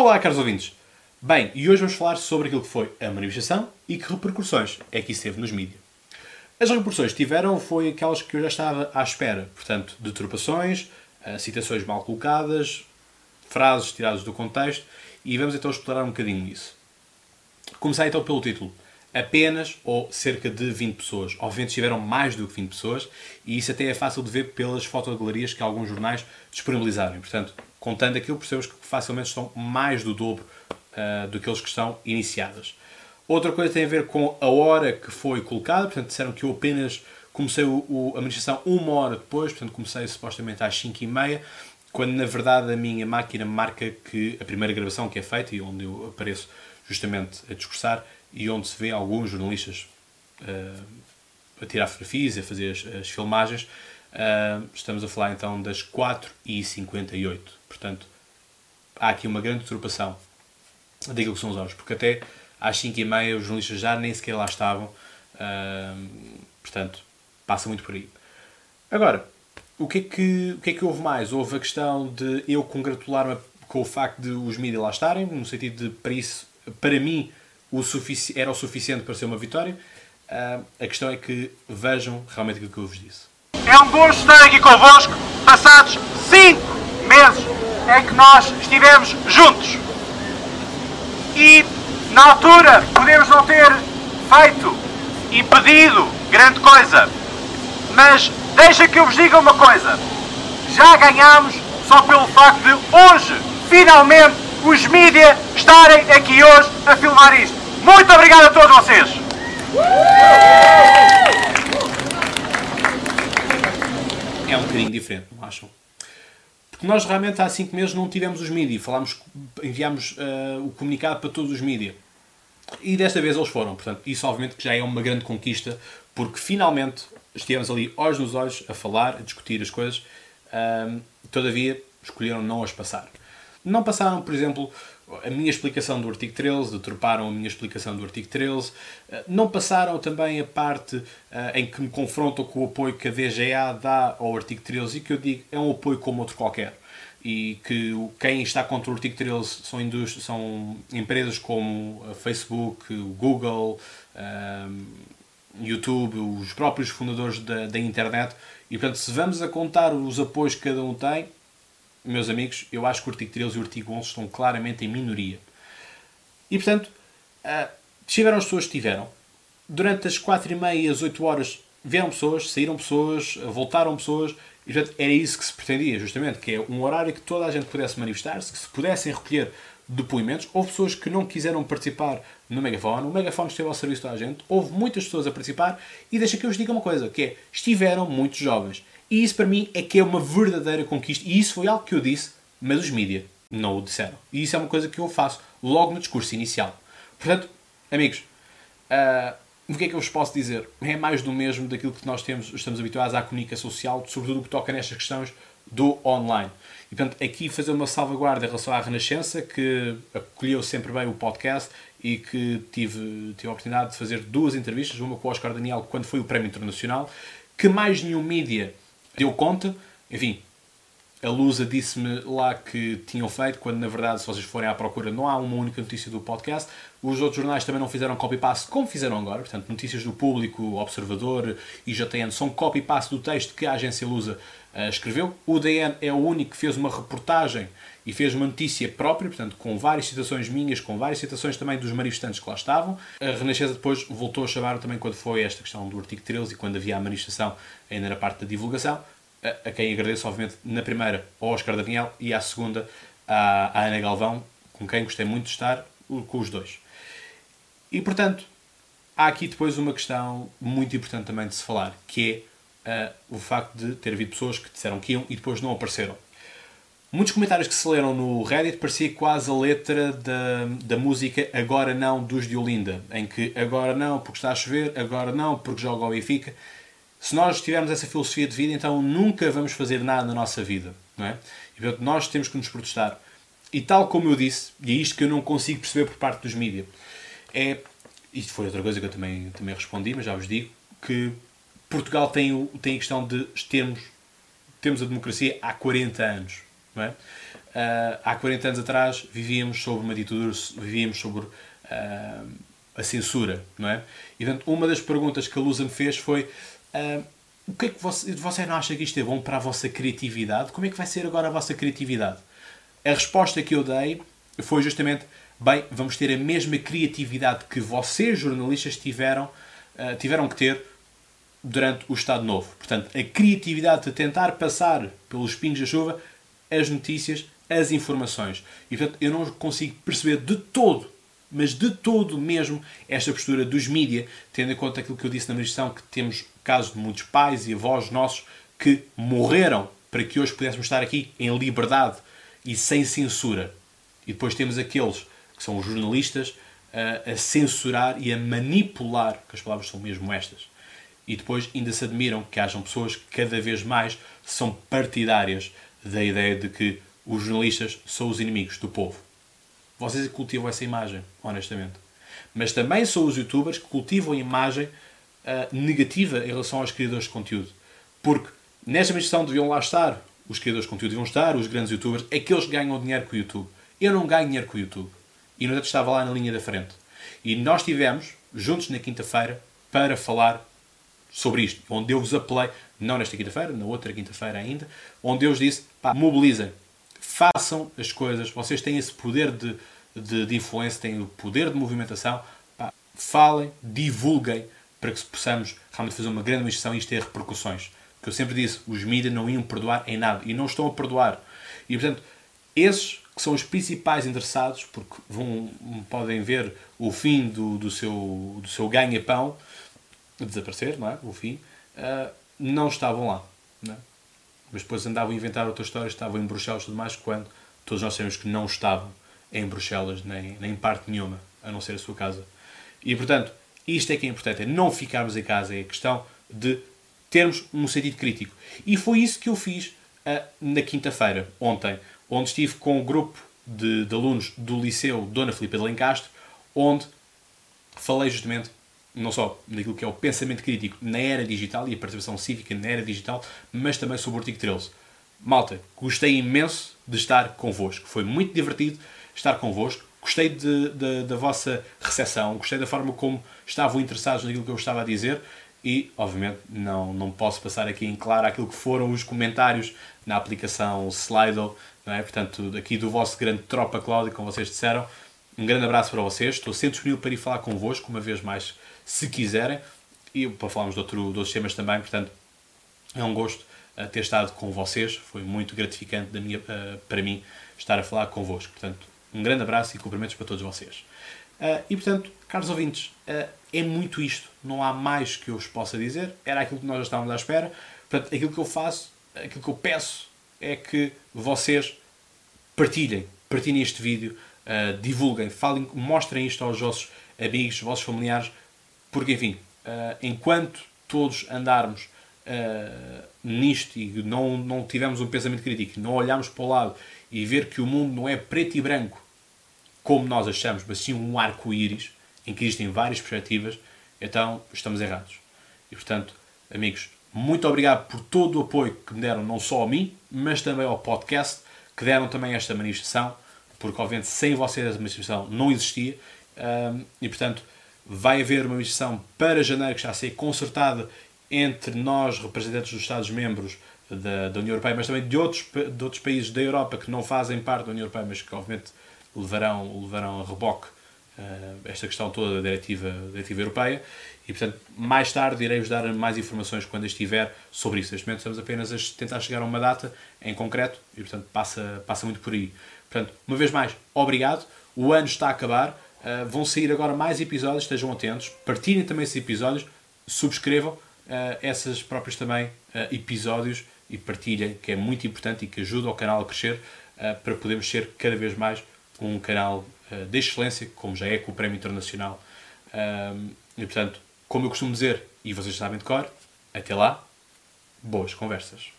Olá, caros ouvintes. Bem, e hoje vamos falar sobre aquilo que foi a manifestação e que repercussões é que isso teve nos mídias. As repercussões que tiveram foi aquelas que eu já estava à espera, portanto, deturpações, eh, citações mal colocadas, frases tiradas do contexto, e vamos então explorar um bocadinho isso. Começar então pelo título. Apenas ou cerca de 20 pessoas. Obviamente tiveram mais do que 20 pessoas, e isso até é fácil de ver pelas fotogalerias que alguns jornais disponibilizarem. Portanto, contando aquilo, percebemos que facilmente estão mais do dobro uh, do que eles que estão iniciadas. Outra coisa tem a ver com a hora que foi colocada, portanto, disseram que eu apenas comecei o, o, a manifestação uma hora depois, portanto, comecei supostamente às 5 e meia, quando na verdade a minha máquina marca que a primeira gravação que é feita e onde eu apareço justamente a discursar e onde se vê alguns jornalistas uh, a tirar fotografias, a fazer as, as filmagens, estamos a falar então das 4h58. Portanto, há aqui uma grande turbação daquilo que são os horas, porque até às 5h30 os jornalistas já nem sequer lá estavam, uh, portanto, passa muito por aí. Agora, o que, é que, o que é que houve mais? Houve a questão de eu congratular-me com o facto de os mídias lá estarem, no sentido de, para isso, para mim, o era o suficiente para ser uma vitória. Uh, a questão é que vejam realmente aquilo que eu vos disse. É um gosto estar aqui convosco, passados 5 meses em que nós estivemos juntos. E na altura podemos não ter feito e pedido grande coisa, mas deixa que eu vos diga uma coisa. Já ganhámos só pelo facto de hoje, finalmente, os mídias estarem aqui hoje a filmar isto. Muito obrigado a todos vocês! É um bocadinho diferente, não acham? Porque nós realmente há 5 meses não tivemos os mídias, falámos, enviámos uh, o comunicado para todos os mídias. E desta vez eles foram, portanto, isso obviamente que já é uma grande conquista, porque finalmente estivemos ali olhos nos olhos a falar, a discutir as coisas, uh, todavia escolheram não as passar. Não passaram, por exemplo, a minha explicação do artigo 13, deturparam a minha explicação do artigo 13, eh, não passaram também a parte uh, em que me confrontam com o apoio que a DGA dá ao artigo 13 e que eu digo é um apoio como outro qualquer. E que quem está contra o artigo 13 são, são empresas como a Facebook, o Google, um, YouTube, os próprios fundadores da, da internet. E portanto, se vamos a contar os apoios que cada um tem, meus amigos, eu acho que o artigo 13 e o artigo 11 estão claramente em minoria. E, portanto, uh, estiveram as pessoas que estiveram. Durante as 4 e meia as 8 horas vieram pessoas, saíram pessoas, voltaram pessoas, e, portanto, era isso que se pretendia, justamente, que é um horário que toda a gente pudesse manifestar-se, que se pudessem recolher depoimentos. Houve pessoas que não quiseram participar no megafone, o megafone esteve ao serviço da gente, houve muitas pessoas a participar, e deixa que eu vos diga uma coisa, que é, estiveram muitos jovens. E isso para mim é que é uma verdadeira conquista. E isso foi algo que eu disse, mas os mídias não o disseram. E isso é uma coisa que eu faço logo no discurso inicial. Portanto, amigos, uh, o que é que eu vos posso dizer? É mais do mesmo daquilo que nós temos, estamos habituados à comunicação social, sobretudo o que toca nestas questões do online. E, portanto, aqui fazer uma salvaguarda em relação à Renascença, que acolheu sempre bem o podcast e que tive, tive a oportunidade de fazer duas entrevistas, uma com o Oscar Daniel, quando foi o Prémio Internacional, que mais nenhum mídia deu conta, enfim, a Lusa disse-me lá que tinham feito, quando na verdade, se vocês forem à procura, não há uma única notícia do podcast. Os outros jornais também não fizeram copy-paste como fizeram agora. Portanto, notícias do público, Observador e JTN são copy-paste do texto que a agência Lusa uh, escreveu. O DN é o único que fez uma reportagem e fez uma notícia própria, portanto, com várias citações minhas, com várias citações também dos manifestantes que lá estavam. A Renascença depois voltou a chamar também quando foi esta questão do artigo 13 e quando havia a manifestação ainda na parte da divulgação a, quem agradeço, obviamente, na primeira ao Oscar Daniel e à segunda à, à Ana Galvão, com quem gostei muito de estar, com os dois. E, portanto, há aqui depois uma questão muito importante também de se falar, que é uh, o facto de ter havido pessoas que disseram que iam e depois não apareceram. Muitos comentários que se leram no Reddit parecia quase a letra da, da música Agora Não dos de Olinda, em que agora não porque está a chover, agora não porque joga o Benfica. Se nós tivermos essa filosofia de vida, então nunca vamos fazer nada na nossa vida. Não é? E portanto, nós temos que nos protestar. E tal como eu disse, e é isto que eu não consigo perceber por parte dos mídias, é. Isto foi outra coisa que eu também, também respondi, mas já vos digo que Portugal tem, tem a questão de termos, temos a democracia há 40 anos. não é? Uh, há 40 anos atrás vivíamos sobre uma ditadura, vivíamos sobre uh, a censura, não é? E portanto, uma das perguntas que a Lusa me fez foi uh, o que é que você, você não acha que isto é bom para a vossa criatividade? Como é que vai ser agora a vossa criatividade? A resposta que eu dei foi justamente bem, vamos ter a mesma criatividade que vocês, jornalistas, tiveram, tiveram que ter durante o Estado Novo. Portanto, a criatividade de tentar passar pelos pingos da chuva as notícias, as informações. E, portanto, eu não consigo perceber de todo, mas de todo mesmo, esta postura dos mídia, tendo em conta aquilo que eu disse na ministração, que temos casos de muitos pais e avós nossos que morreram para que hoje pudéssemos estar aqui em liberdade e sem censura. E depois temos aqueles que são os jornalistas a, a censurar e a manipular, que as palavras são mesmo estas. E depois ainda se admiram que hajam pessoas que cada vez mais são partidárias da ideia de que os jornalistas são os inimigos do povo. Vocês cultivam essa imagem, honestamente. Mas também são os youtubers que cultivam a imagem uh, negativa em relação aos criadores de conteúdo. Porque nesta missão deviam lá estar os criadores de conteúdo, deviam estar os grandes youtubers, aqueles que ganham dinheiro com o YouTube. Eu não ganho dinheiro com o YouTube. E no entanto estava lá na linha da frente. E nós tivemos, juntos na quinta-feira, para falar sobre isto. Onde eu vos apelei, não nesta quinta-feira, na outra quinta-feira ainda, onde eu vos disse, pá, mobilizem, façam as coisas, vocês têm esse poder de, de, de influência, têm o poder de movimentação, pá, falem, divulguem, para que possamos realmente fazer uma grande manifestação e isto ter repercussões. Porque eu sempre disse, os mídias não iam perdoar em nada, e não estão a perdoar. E, portanto, esses que são os principais interessados, porque vão, podem ver o fim do, do seu, do seu ganha-pão desaparecer, não é? O fim, uh, não estavam lá. Não é? Mas depois andavam a inventar outras histórias, estavam em Bruxelas e tudo mais, quando todos nós sabemos que não estavam em Bruxelas, nem, nem em parte nenhuma, a não ser a sua casa. E portanto, isto é que é importante, é não ficarmos em casa, é a questão de termos um sentido crítico. E foi isso que eu fiz uh, na quinta-feira, ontem, onde estive com um grupo de, de, alunos do Liceu Dona Filipe de Lencastre, onde falei justamente não só naquilo que é o pensamento crítico na era digital e a participação cívica na era digital, mas também sobre o artigo 13. Malta, gostei imenso de estar convosco. Foi muito divertido estar convosco. Gostei de, de, da vossa recepção, gostei da forma como estavam interessados naquilo que eu estava a dizer e, obviamente, não, não posso passar aqui em claro aquilo que foram os comentários na aplicação Slido, não é? portanto, aqui do vosso grande tropa Cláudio, como vocês disseram. Um grande abraço para vocês. Estou sempre disponível para ir falar convosco, uma vez mais se quiserem. E para falarmos de, outro, de outros temas também, portanto, é um gosto uh, ter estado com vocês. Foi muito gratificante da minha, uh, para mim estar a falar convosco. Portanto, um grande abraço e cumprimentos para todos vocês. Uh, e portanto, caros ouvintes, é muito isto. Não há mais que eu vos possa dizer. Era aquilo que nós já estávamos à espera. Portanto, aquilo que eu faço, aquilo que eu peço é que vocês partilhem, partilhem este vídeo, divulguem, falem, mostrem isto aos vossos amigos, vossos familiares, porque, enfim, uh, enquanto todos andarmos uh, nisto e não, não tivermos um pensamento crítico, não olharmos para o lado e ver que o mundo não é preto e branco como nós achamos, mas sim um arco-íris em que existem várias perspectivas, então estamos errados. E, portanto, amigos, muito obrigado por todo o apoio que me deram, não só a mim, mas também ao podcast, que deram também esta manifestação, porque, obviamente, sem vocês essa manifestação não existia. E, portanto, vai haver uma missão para janeiro que está a ser concertada entre nós, representantes dos Estados-membros da, da, União Europeia, mas também de outros, de outros países da Europa que não fazem parte da União Europeia, mas que obviamente levarão, levarão a reboque uh, esta questão toda da diretiva, diretiva Europeia. E, portanto, mais tarde irei-vos dar mais informações quando estiver sobre isso. Neste momento estamos apenas a tentar chegar a uma data em concreto e, portanto, passa, passa muito por aí. Portanto, uma vez mais, obrigado. O ano está a acabar. Uh, vão sair agora mais episódios, estejam atentos, partilhem também esses episódios, subscrevam uh, esses próprios também uh, episódios e partilhem, que é muito importante e que ajuda o canal a crescer para podermos ser cada vez mais um canal de excelência, como já é com o Prémio Internacional. e portanto, como eu costumo dizer, e vocês sabem de cor, até lá, boas conversas.